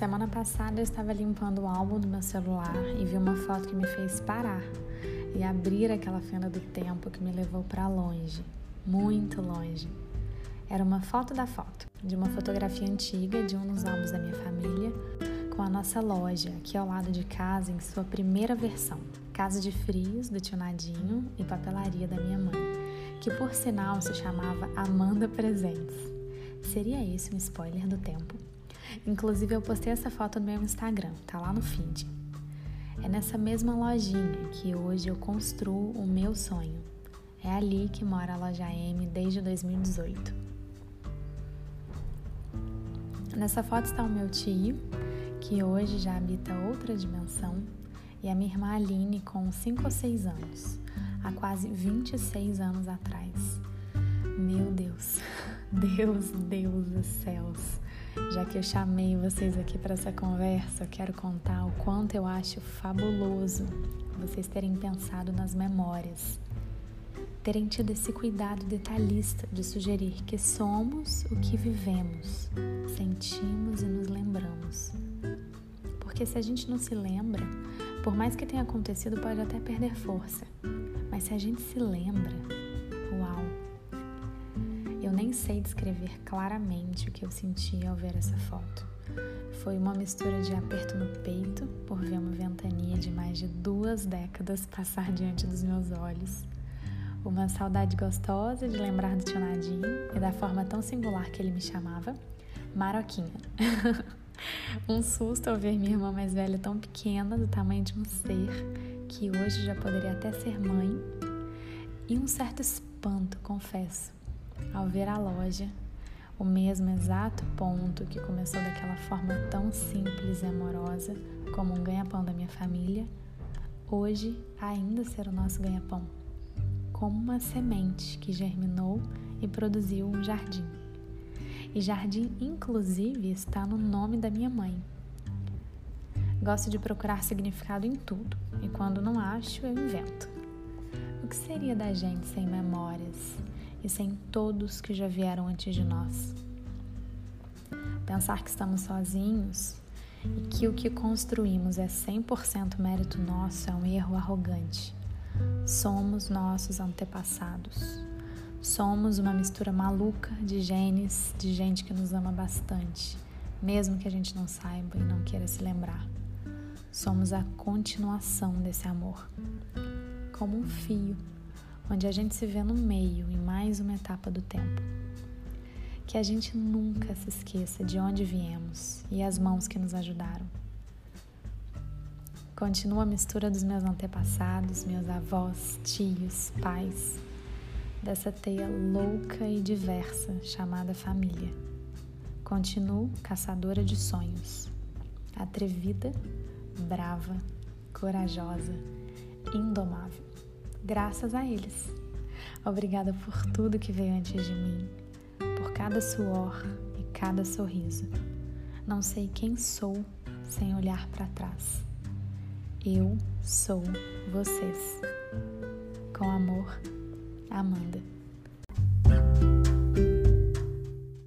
Semana passada eu estava limpando o álbum do meu celular e vi uma foto que me fez parar e abrir aquela fenda do tempo que me levou para longe, muito longe. Era uma foto da foto, de uma fotografia antiga de um dos álbuns da minha família, com a nossa loja aqui ao lado de casa em sua primeira versão, Casa de Frios do tio Nadinho e papelaria da minha mãe, que por sinal se chamava Amanda Presentes. Seria esse um spoiler do tempo? Inclusive eu postei essa foto no meu Instagram, tá lá no feed. É nessa mesma lojinha que hoje eu construo o meu sonho. É ali que mora a loja M desde 2018. Nessa foto está o meu tio, que hoje já habita outra dimensão, e a minha irmã Aline com 5 ou 6 anos, há quase 26 anos atrás. Meu Deus, Deus, Deus dos céus. Já que eu chamei vocês aqui para essa conversa, eu quero contar o quanto eu acho fabuloso vocês terem pensado nas memórias, terem tido esse cuidado detalhista de sugerir que somos o que vivemos, sentimos e nos lembramos. Porque se a gente não se lembra, por mais que tenha acontecido, pode até perder força. Mas se a gente se lembra, uau! Eu nem sei descrever claramente o que eu senti ao ver essa foto. Foi uma mistura de aperto no peito por ver uma ventania de mais de duas décadas passar diante dos meus olhos. Uma saudade gostosa de lembrar do tio Nadinho e da forma tão singular que ele me chamava, Maroquinha. um susto ao ver minha irmã mais velha tão pequena, do tamanho de um ser, que hoje já poderia até ser mãe, e um certo espanto, confesso, ao ver a loja, o mesmo exato ponto que começou daquela forma tão simples e amorosa como um ganha-pão da minha família, hoje ainda ser o nosso ganha-pão, como uma semente que germinou e produziu um jardim. E jardim, inclusive, está no nome da minha mãe. Gosto de procurar significado em tudo, e quando não acho, eu invento. O que seria da gente sem memórias, e sem todos que já vieram antes de nós. Pensar que estamos sozinhos e que o que construímos é 100% mérito nosso é um erro arrogante. Somos nossos antepassados. Somos uma mistura maluca de genes de gente que nos ama bastante, mesmo que a gente não saiba e não queira se lembrar. Somos a continuação desse amor, como um fio onde a gente se vê no meio, em mais uma etapa do tempo. Que a gente nunca se esqueça de onde viemos e as mãos que nos ajudaram. Continua a mistura dos meus antepassados, meus avós, tios, pais, dessa teia louca e diversa chamada família. Continuo caçadora de sonhos, atrevida, brava, corajosa, indomável graças a eles. Obrigada por tudo que veio antes de mim, por cada suor e cada sorriso. Não sei quem sou sem olhar para trás. Eu sou vocês. Com amor, Amanda.